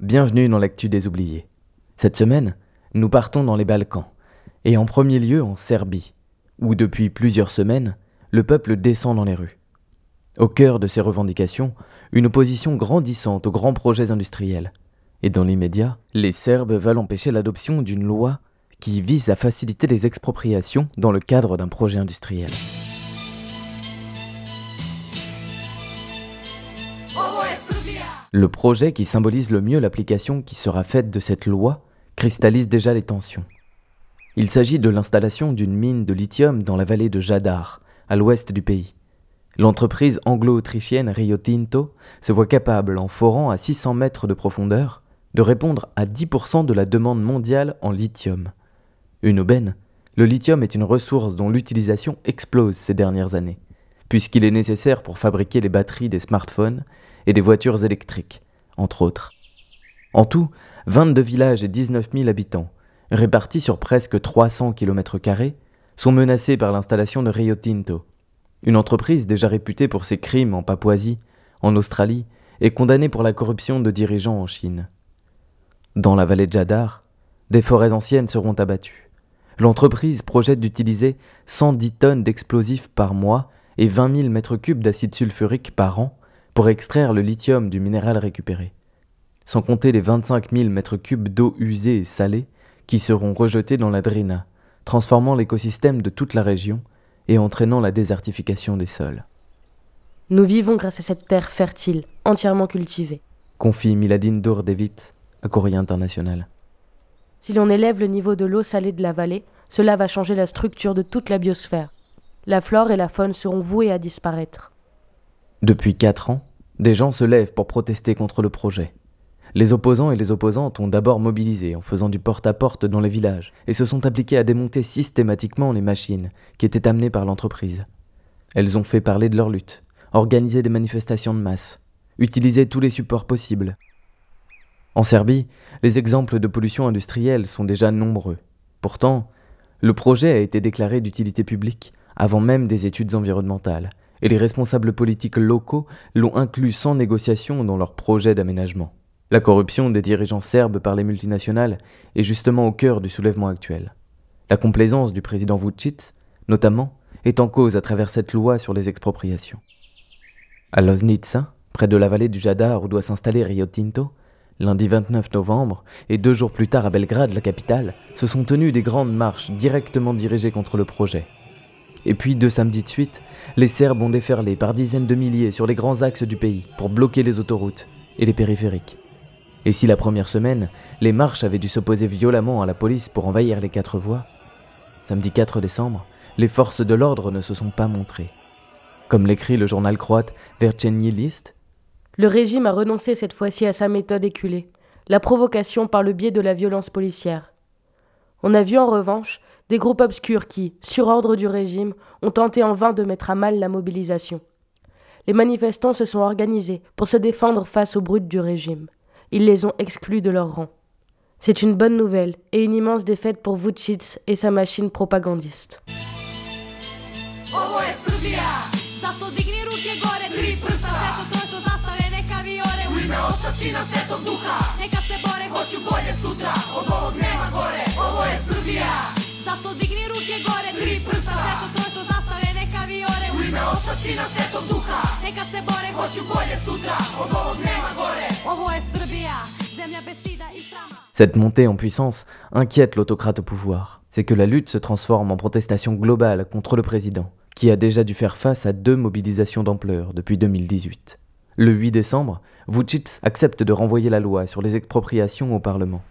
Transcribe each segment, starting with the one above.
Bienvenue dans l'actu des oubliés. Cette semaine, nous partons dans les Balkans, et en premier lieu en Serbie, où depuis plusieurs semaines, le peuple descend dans les rues. Au cœur de ces revendications, une opposition grandissante aux grands projets industriels. Et dans l'immédiat, les Serbes veulent empêcher l'adoption d'une loi qui vise à faciliter les expropriations dans le cadre d'un projet industriel. Le projet qui symbolise le mieux l'application qui sera faite de cette loi cristallise déjà les tensions. Il s'agit de l'installation d'une mine de lithium dans la vallée de Jadar, à l'ouest du pays. L'entreprise anglo-autrichienne Rio Tinto se voit capable, en forant à 600 mètres de profondeur, de répondre à 10% de la demande mondiale en lithium. Une aubaine, le lithium est une ressource dont l'utilisation explose ces dernières années, puisqu'il est nécessaire pour fabriquer les batteries des smartphones et des voitures électriques, entre autres. En tout, 22 villages et 19 000 habitants, répartis sur presque 300 km, sont menacés par l'installation de Rio Tinto, une entreprise déjà réputée pour ses crimes en Papouasie, en Australie, et condamnée pour la corruption de dirigeants en Chine. Dans la vallée de Jadar, des forêts anciennes seront abattues. L'entreprise projette d'utiliser 110 tonnes d'explosifs par mois et 20 000 mètres cubes d'acide sulfurique par an pour extraire le lithium du minéral récupéré, sans compter les 25 000 mètres cubes d'eau usée et salée qui seront rejetés dans la Drina, transformant l'écosystème de toute la région et entraînant la désertification des sols. Nous vivons grâce à cette terre fertile, entièrement cultivée. Confie Miladine Dourdevit à Courrier International. Si l'on élève le niveau de l'eau salée de la vallée, cela va changer la structure de toute la biosphère. La flore et la faune seront vouées à disparaître. Depuis quatre ans, des gens se lèvent pour protester contre le projet. Les opposants et les opposantes ont d'abord mobilisé en faisant du porte-à-porte dans les villages et se sont appliqués à démonter systématiquement les machines qui étaient amenées par l'entreprise. Elles ont fait parler de leur lutte, organisé des manifestations de masse, utilisé tous les supports possibles. En Serbie, les exemples de pollution industrielle sont déjà nombreux. Pourtant, le projet a été déclaré d'utilité publique avant même des études environnementales et les responsables politiques locaux l'ont inclus sans négociation dans leur projet d'aménagement. La corruption des dirigeants serbes par les multinationales est justement au cœur du soulèvement actuel. La complaisance du président Vucic, notamment, est en cause à travers cette loi sur les expropriations. À Loznica, près de la vallée du Jadar où doit s'installer Rio Tinto, lundi 29 novembre, et deux jours plus tard à Belgrade, la capitale, se sont tenues des grandes marches directement dirigées contre le projet. Et puis, deux samedis de suite, les Serbes ont déferlé par dizaines de milliers sur les grands axes du pays pour bloquer les autoroutes et les périphériques. Et si la première semaine, les marches avaient dû s'opposer violemment à la police pour envahir les quatre voies, samedi 4 décembre, les forces de l'ordre ne se sont pas montrées. Comme l'écrit le journal croate Verchenyi List, le régime a renoncé cette fois-ci à sa méthode éculée, la provocation par le biais de la violence policière. On a vu en revanche des groupes obscurs qui, sur ordre du régime, ont tenté en vain de mettre à mal la mobilisation. Les manifestants se sont organisés pour se défendre face aux brutes du régime. Ils les ont exclus de leur rang. C'est une bonne nouvelle et une immense défaite pour Vucic et sa machine propagandiste. Cette montée en puissance inquiète l'autocrate au pouvoir. C'est que la lutte se transforme en protestation globale contre le président, qui a déjà dû faire face à deux mobilisations d'ampleur depuis 2018. Le 8 décembre, Vucic accepte de renvoyer la loi sur les expropriations au Parlement.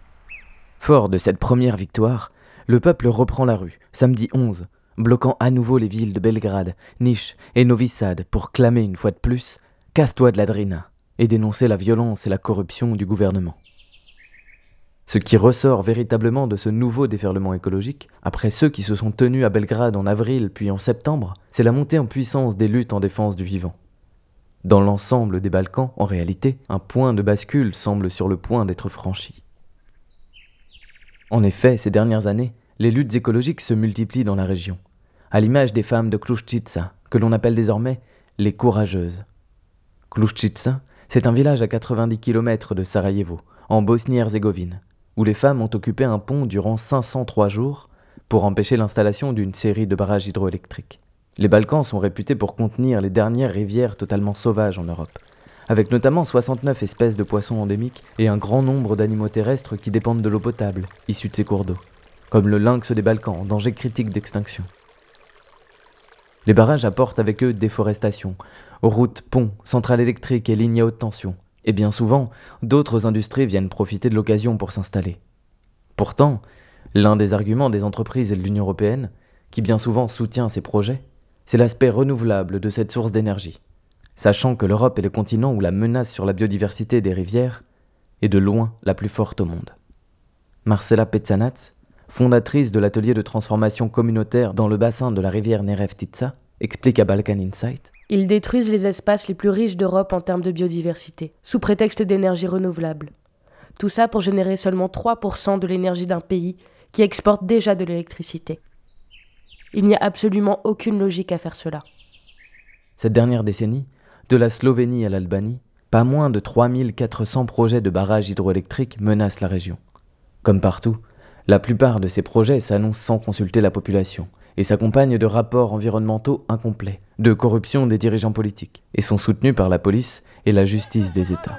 Fort de cette première victoire, le peuple reprend la rue, samedi 11, bloquant à nouveau les villes de Belgrade, Niš et Novi Sad pour clamer une fois de plus Casse-toi de la Drina. et dénoncer la violence et la corruption du gouvernement. Ce qui ressort véritablement de ce nouveau déferlement écologique, après ceux qui se sont tenus à Belgrade en avril puis en septembre, c'est la montée en puissance des luttes en défense du vivant. Dans l'ensemble des Balkans, en réalité, un point de bascule semble sur le point d'être franchi. En effet, ces dernières années, les luttes écologiques se multiplient dans la région, à l'image des femmes de Klushchitsa, que l'on appelle désormais les courageuses. Klushchitsa, c'est un village à 90 km de Sarajevo, en Bosnie-Herzégovine, où les femmes ont occupé un pont durant 503 jours pour empêcher l'installation d'une série de barrages hydroélectriques. Les Balkans sont réputés pour contenir les dernières rivières totalement sauvages en Europe, avec notamment 69 espèces de poissons endémiques et un grand nombre d'animaux terrestres qui dépendent de l'eau potable, issue de ces cours d'eau, comme le lynx des Balkans en danger critique d'extinction. Les barrages apportent avec eux déforestation, routes, ponts, centrales électriques et lignes à haute tension, et bien souvent, d'autres industries viennent profiter de l'occasion pour s'installer. Pourtant, l'un des arguments des entreprises et de l'Union européenne, qui bien souvent soutient ces projets, c'est l'aspect renouvelable de cette source d'énergie, sachant que l'Europe est le continent où la menace sur la biodiversité des rivières est de loin la plus forte au monde. Marcela Petzanatz, fondatrice de l'atelier de transformation communautaire dans le bassin de la rivière Nerevtitsa, explique à Balkan Insight Ils détruisent les espaces les plus riches d'Europe en termes de biodiversité, sous prétexte d'énergie renouvelable. Tout ça pour générer seulement 3% de l'énergie d'un pays qui exporte déjà de l'électricité. Il n'y a absolument aucune logique à faire cela. Cette dernière décennie, de la Slovénie à l'Albanie, pas moins de 3400 projets de barrages hydroélectriques menacent la région. Comme partout, la plupart de ces projets s'annoncent sans consulter la population et s'accompagnent de rapports environnementaux incomplets, de corruption des dirigeants politiques, et sont soutenus par la police et la justice des États.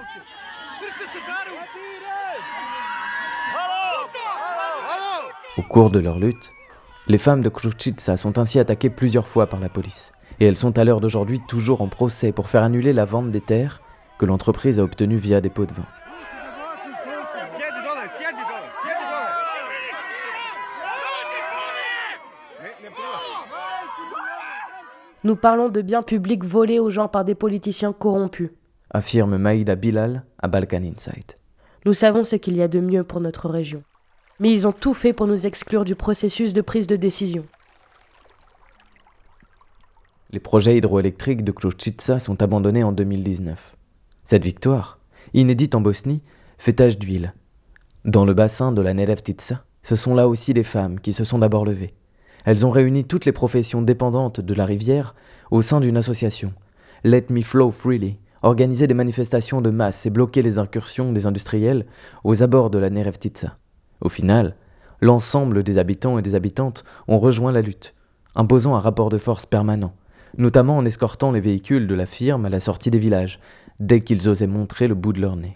Au cours de leur lutte, les femmes de Kruchitsa sont ainsi attaquées plusieurs fois par la police, et elles sont à l'heure d'aujourd'hui toujours en procès pour faire annuler la vente des terres que l'entreprise a obtenues via des pots de vin. Nous parlons de biens publics volés aux gens par des politiciens corrompus, affirme Maïda Bilal à Balkan Insight. Nous savons ce qu'il y a de mieux pour notre région mais ils ont tout fait pour nous exclure du processus de prise de décision. Les projets hydroélectriques de Kluchitsa sont abandonnés en 2019. Cette victoire, inédite en Bosnie, fait tache d'huile. Dans le bassin de la Nerevtitsa, ce sont là aussi les femmes qui se sont d'abord levées. Elles ont réuni toutes les professions dépendantes de la rivière au sein d'une association, Let Me Flow Freely, organiser des manifestations de masse et bloquer les incursions des industriels aux abords de la Nerevtitsa. Au final, l'ensemble des habitants et des habitantes ont rejoint la lutte, imposant un rapport de force permanent, notamment en escortant les véhicules de la firme à la sortie des villages, dès qu'ils osaient montrer le bout de leur nez.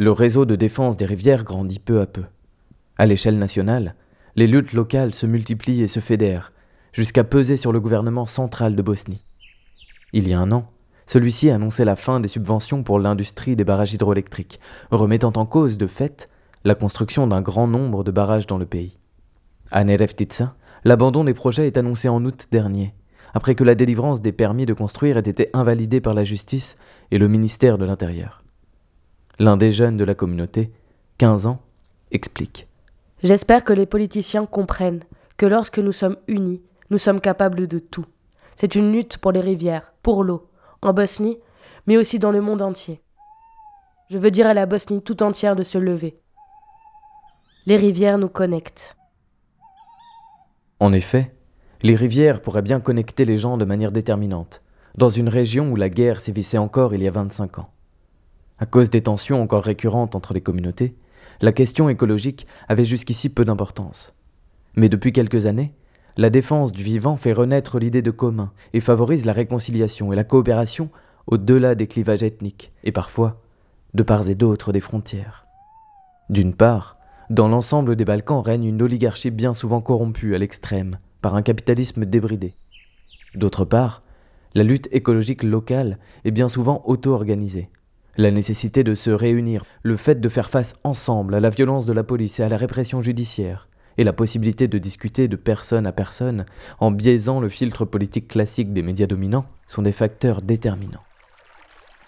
Le réseau de défense des rivières grandit peu à peu. À l'échelle nationale, les luttes locales se multiplient et se fédèrent, jusqu'à peser sur le gouvernement central de Bosnie. Il y a un an, celui-ci a annoncé la fin des subventions pour l'industrie des barrages hydroélectriques, remettant en cause, de fait, la construction d'un grand nombre de barrages dans le pays. À Nerevtitsa, l'abandon des projets est annoncé en août dernier, après que la délivrance des permis de construire ait été invalidée par la justice et le ministère de l'Intérieur. L'un des jeunes de la communauté, 15 ans, explique. J'espère que les politiciens comprennent que lorsque nous sommes unis, nous sommes capables de tout. C'est une lutte pour les rivières, pour l'eau, en Bosnie, mais aussi dans le monde entier. Je veux dire à la Bosnie tout entière de se lever. Les rivières nous connectent. En effet, les rivières pourraient bien connecter les gens de manière déterminante, dans une région où la guerre sévissait encore il y a 25 ans. À cause des tensions encore récurrentes entre les communautés, la question écologique avait jusqu'ici peu d'importance. Mais depuis quelques années, la défense du vivant fait renaître l'idée de commun et favorise la réconciliation et la coopération au-delà des clivages ethniques et parfois de part et d'autre des frontières. D'une part, dans l'ensemble des Balkans règne une oligarchie bien souvent corrompue à l'extrême par un capitalisme débridé. D'autre part, la lutte écologique locale est bien souvent auto-organisée. La nécessité de se réunir, le fait de faire face ensemble à la violence de la police et à la répression judiciaire, et la possibilité de discuter de personne à personne en biaisant le filtre politique classique des médias dominants sont des facteurs déterminants.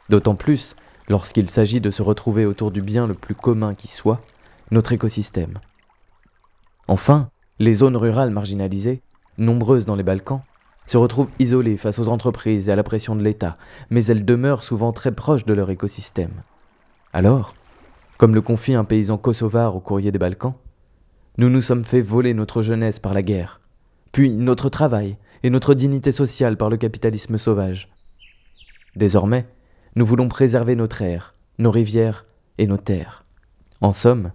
D'autant plus lorsqu'il s'agit de se retrouver autour du bien le plus commun qui soit, notre écosystème. Enfin, les zones rurales marginalisées, nombreuses dans les Balkans, se retrouvent isolées face aux entreprises et à la pression de l'État, mais elles demeurent souvent très proches de leur écosystème. Alors, comme le confie un paysan kosovar au courrier des Balkans, nous nous sommes fait voler notre jeunesse par la guerre, puis notre travail et notre dignité sociale par le capitalisme sauvage. Désormais, nous voulons préserver notre air, nos rivières et nos terres. En somme,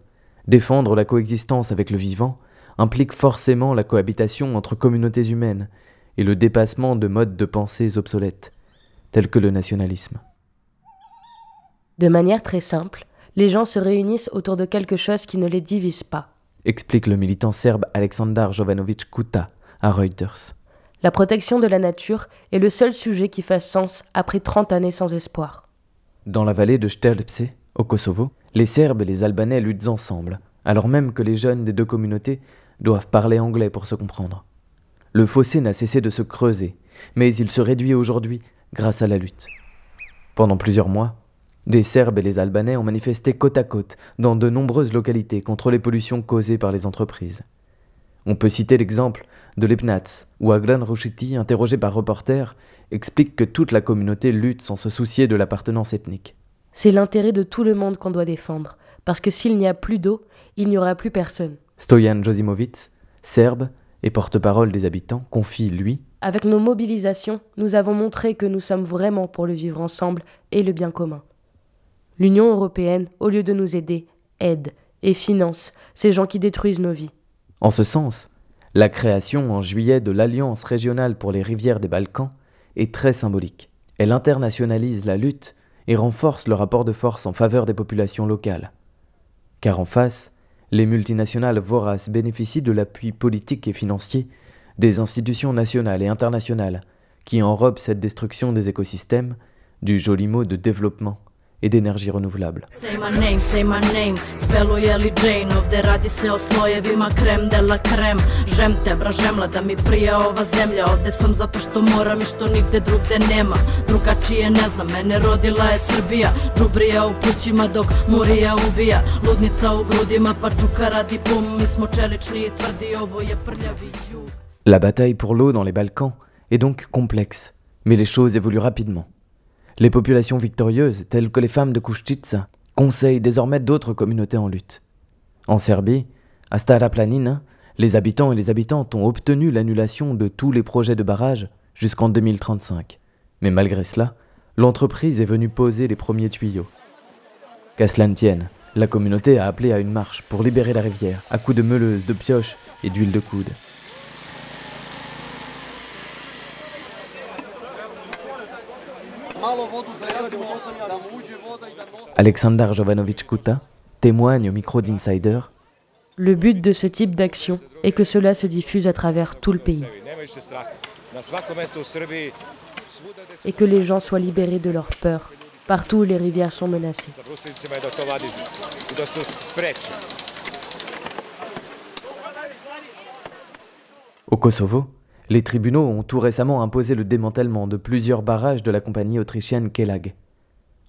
défendre la coexistence avec le vivant implique forcément la cohabitation entre communautés humaines et le dépassement de modes de pensée obsolètes, tels que le nationalisme. De manière très simple, les gens se réunissent autour de quelque chose qui ne les divise pas. Explique le militant serbe Aleksandar Jovanovic Kuta à Reuters. La protection de la nature est le seul sujet qui fasse sens après 30 années sans espoir. Dans la vallée de Sterpce, au Kosovo, les Serbes et les Albanais luttent ensemble, alors même que les jeunes des deux communautés doivent parler anglais pour se comprendre. Le fossé n'a cessé de se creuser, mais il se réduit aujourd'hui grâce à la lutte. Pendant plusieurs mois, les Serbes et les Albanais ont manifesté côte à côte dans de nombreuses localités contre les pollutions causées par les entreprises. On peut citer l'exemple de Lepnats, où Aglan Rushiti, interrogé par reporter, explique que toute la communauté lutte sans se soucier de l'appartenance ethnique. C'est l'intérêt de tout le monde qu'on doit défendre, parce que s'il n'y a plus d'eau, il n'y aura plus personne. Stoyan Josimovic, serbe et porte-parole des habitants, confie, lui, Avec nos mobilisations, nous avons montré que nous sommes vraiment pour le vivre ensemble et le bien commun. L'Union européenne, au lieu de nous aider, aide et finance ces gens qui détruisent nos vies. En ce sens, la création en juillet de l'Alliance régionale pour les rivières des Balkans est très symbolique. Elle internationalise la lutte et renforce le rapport de force en faveur des populations locales. Car en face, les multinationales voraces bénéficient de l'appui politique et financier des institutions nationales et internationales qui enrobent cette destruction des écosystèmes du joli mot de développement et d'énergie renouvelable. La bataille pour l'eau dans les Balkans est donc complexe, mais les choses évoluent rapidement. Les populations victorieuses, telles que les femmes de Kushtica, conseillent désormais d'autres communautés en lutte. En Serbie, à Stara Planina, les habitants et les habitantes ont obtenu l'annulation de tous les projets de barrage jusqu'en 2035. Mais malgré cela, l'entreprise est venue poser les premiers tuyaux. Qu'à cela ne tienne, la communauté a appelé à une marche pour libérer la rivière, à coups de meuleuses, de pioches et d'huile de coude. Aleksandar Jovanovic Kuta témoigne au micro d'Insider Le but de ce type d'action est que cela se diffuse à travers tout le pays et que les gens soient libérés de leur peur, partout où les rivières sont menacées. Au Kosovo, les tribunaux ont tout récemment imposé le démantèlement de plusieurs barrages de la compagnie autrichienne Kelag.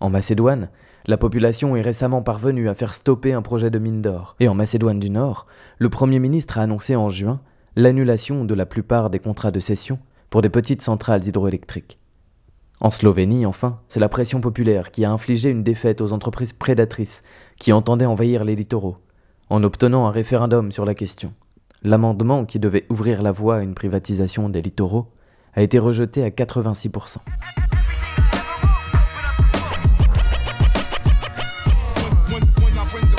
En Macédoine, la population est récemment parvenue à faire stopper un projet de mine d'or. Et en Macédoine du Nord, le Premier ministre a annoncé en juin l'annulation de la plupart des contrats de cession pour des petites centrales hydroélectriques. En Slovénie, enfin, c'est la pression populaire qui a infligé une défaite aux entreprises prédatrices qui entendaient envahir les littoraux, en obtenant un référendum sur la question. L'amendement qui devait ouvrir la voie à une privatisation des littoraux a été rejeté à 86%. Ne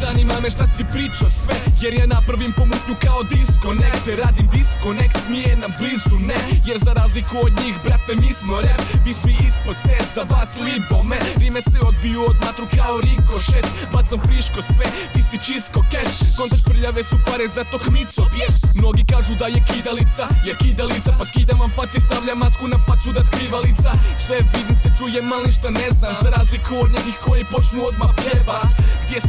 zanima me šta si pričao sve Jer ja napravim pomutnju kao disconnect. Radim disconnect, nije nam blizu, ne? Jer za razliku od njih, brate, mi smo rap Vi svi ispod ste, za vas libome Rime se odbiju od matru kao rikošet. Bacam friško sve, ti si čisko keš. Kontač prljave su pare, zato hmico bješ. Mnogi kažu da je kidalica, jer kidalica. Pa skidam vam faci, stavljam masku na facu da skriva lica Sve vidim se čujem, ali ništa ne znam. Za razliku od nekih koji počnu odmah pjevat Gdje su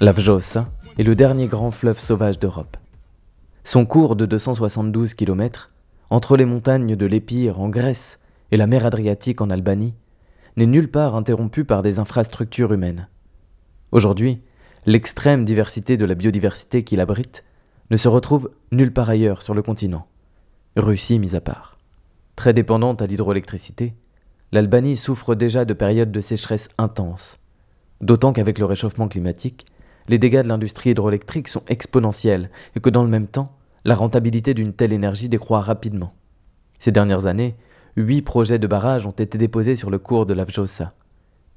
L'Avjosa est le dernier grand fleuve sauvage d'Europe. Son cours de 272 km, entre les montagnes de l'Épire en Grèce et la mer Adriatique en Albanie, n'est nulle part interrompu par des infrastructures humaines. Aujourd'hui, l'extrême diversité de la biodiversité qu'il abrite ne se retrouve nulle part ailleurs sur le continent, Russie mise à part. Très dépendante à l'hydroélectricité, l'Albanie souffre déjà de périodes de sécheresse intenses, d'autant qu'avec le réchauffement climatique, les dégâts de l'industrie hydroélectrique sont exponentiels et que dans le même temps, la rentabilité d'une telle énergie décroît rapidement. Ces dernières années, huit projets de barrages ont été déposés sur le cours de l'Avjosa.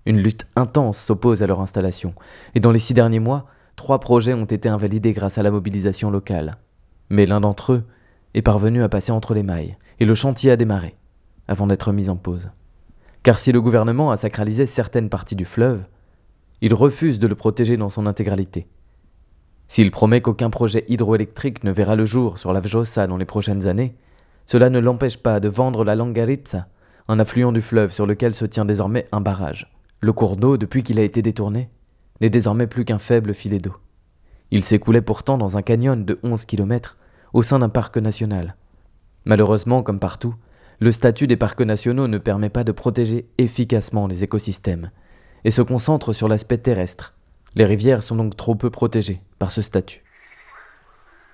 Une lutte intense s'oppose à leur installation, et dans les six derniers mois, trois projets ont été invalidés grâce à la mobilisation locale. Mais l'un d'entre eux est parvenu à passer entre les mailles, et le chantier a démarré, avant d'être mis en pause. Car si le gouvernement a sacralisé certaines parties du fleuve, il refuse de le protéger dans son intégralité. S'il promet qu'aucun projet hydroélectrique ne verra le jour sur la Vjosa dans les prochaines années, cela ne l'empêche pas de vendre la Langaritza, un affluent du fleuve sur lequel se tient désormais un barrage. Le cours d'eau, depuis qu'il a été détourné, n'est désormais plus qu'un faible filet d'eau. Il s'écoulait pourtant dans un canyon de 11 km au sein d'un parc national. Malheureusement, comme partout, le statut des parcs nationaux ne permet pas de protéger efficacement les écosystèmes et se concentre sur l'aspect terrestre. Les rivières sont donc trop peu protégées par ce statut.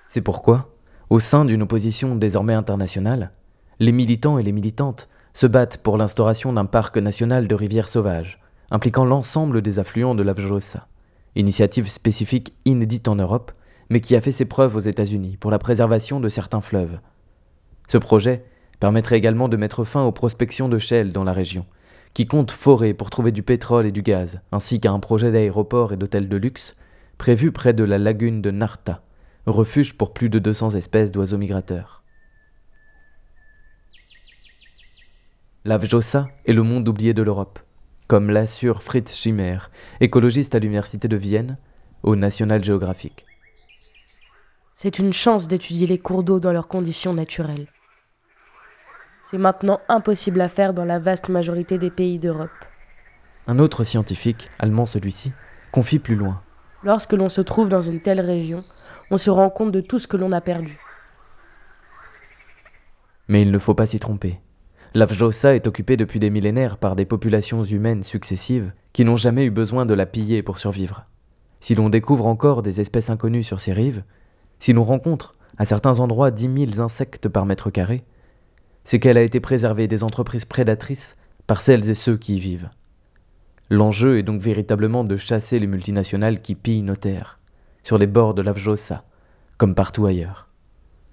C'est pourquoi, au sein d'une opposition désormais internationale, les militants et les militantes se battent pour l'instauration d'un parc national de rivières sauvages, impliquant l'ensemble des affluents de l'Avjosa, initiative spécifique inédite en Europe, mais qui a fait ses preuves aux États-Unis pour la préservation de certains fleuves. Ce projet permettrait également de mettre fin aux prospections de Shell dans la région, qui compte forer pour trouver du pétrole et du gaz, ainsi qu'à un projet d'aéroport et d'hôtel de luxe prévu près de la lagune de Narta, refuge pour plus de 200 espèces d'oiseaux migrateurs. L'Avjosa est le monde oublié de l'Europe, comme l'assure Fritz Schimmer, écologiste à l'Université de Vienne, au National Geographic. C'est une chance d'étudier les cours d'eau dans leurs conditions naturelles. C'est maintenant impossible à faire dans la vaste majorité des pays d'Europe. Un autre scientifique, allemand celui-ci, confie plus loin. Lorsque l'on se trouve dans une telle région, on se rend compte de tout ce que l'on a perdu. Mais il ne faut pas s'y tromper. L'Avjosa est occupée depuis des millénaires par des populations humaines successives qui n'ont jamais eu besoin de la piller pour survivre. Si l'on découvre encore des espèces inconnues sur ces rives, si l'on rencontre à certains endroits dix mille insectes par mètre carré, c'est qu'elle a été préservée des entreprises prédatrices par celles et ceux qui y vivent. L'enjeu est donc véritablement de chasser les multinationales qui pillent nos terres, sur les bords de l'Avjosa, comme partout ailleurs.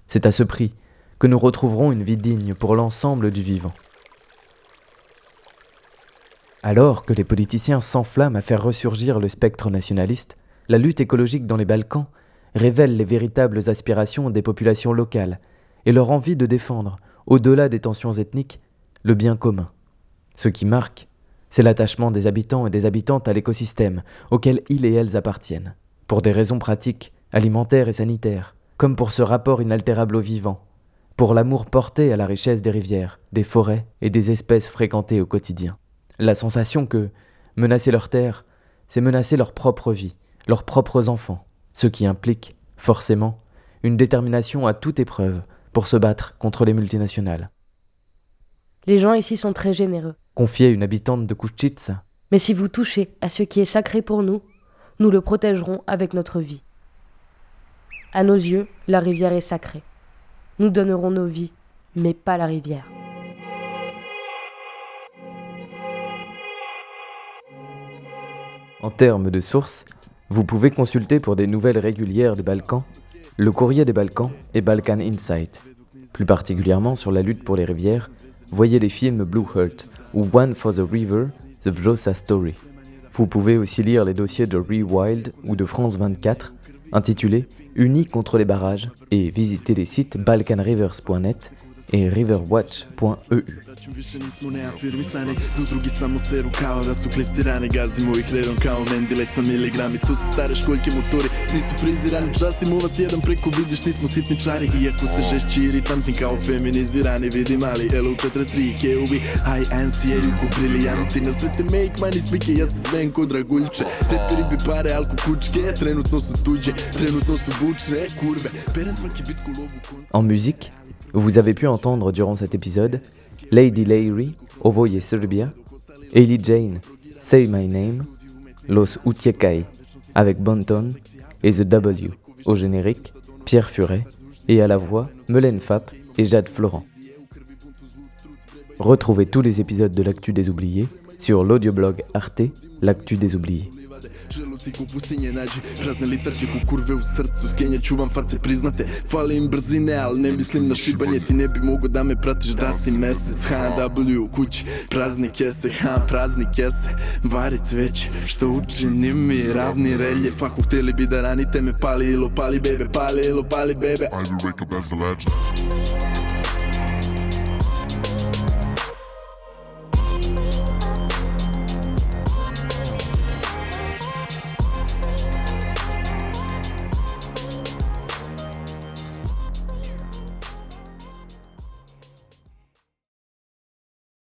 C'est à ce prix que nous retrouverons une vie digne pour l'ensemble du vivant. Alors que les politiciens s'enflamment à faire ressurgir le spectre nationaliste, la lutte écologique dans les Balkans révèle les véritables aspirations des populations locales et leur envie de défendre, au-delà des tensions ethniques, le bien commun. Ce qui marque, c'est l'attachement des habitants et des habitantes à l'écosystème auquel ils et elles appartiennent, pour des raisons pratiques, alimentaires et sanitaires, comme pour ce rapport inaltérable au vivant, pour l'amour porté à la richesse des rivières, des forêts et des espèces fréquentées au quotidien. La sensation que menacer leur terre, c'est menacer leur propre vie, leurs propres enfants, ce qui implique, forcément, une détermination à toute épreuve pour se battre contre les multinationales. Les gens ici sont très généreux. Confiait une habitante de Kuchitsa. Mais si vous touchez à ce qui est sacré pour nous, nous le protégerons avec notre vie. À nos yeux, la rivière est sacrée. Nous donnerons nos vies, mais pas la rivière. En termes de sources, Vous pouvez consulter pour des nouvelles régulières des Balkans le courrier des Balkans et Balkan Insight. Plus particulièrement sur la lutte pour les rivières, voyez les films Blue Heart ou One for the River, The Vjosa Story. Vous pouvez aussi lire les dossiers de Rewild ou de France 24 intitulés Unis contre les barrages et visiter les sites balkanrivers.net et riverwatch.eu. Više nismo neafirmisani Do drugi samo seru kao da su klistirani Gazimo ih redom kao mendilek sa miligrami. Tu su stare školjke motori, nisu frizirani. Častimo vas jedan preko vidiš nismo sitničari Iako ste žešći i iritantni kao feminizirani. Vidi mali LU43 KUB INCA Jugo briljanti Na sve te make money spike Ja se svem kod draguljče Reteri bi pare alko kučke Trenutno su tuđe, trenutno su bučne Kurve, perem svaki bitku lovu konst En musique, vous avez pu entendre durant cet épisode Lady Larry, Ovoye Serbia, Hailey Jane, Say My Name, Los Utiekai avec Bonton et The W, au générique, Pierre Furet, et à la voix, Melaine Fap et Jade Florent. Retrouvez tous les épisodes de l'Actu des Oubliés sur l'audioblog Arte, L'Actu des Oubliés. Želuci ko pustinje nađi. Prazne litarke ko kurve u srcu Skenjaću vam face priznate. Fali im brzine, ali ne mislim na šibanje. Ti ne bi mogo da me pratiš da si mesec. HW u kući, prazni kese Ha, prazni kese, vari cveće Što učini mi ravni reljef Ako hteli bi da ranite me Pali ilo, pali bebe, pali ilo, pali bebe. I will wake up as a legend.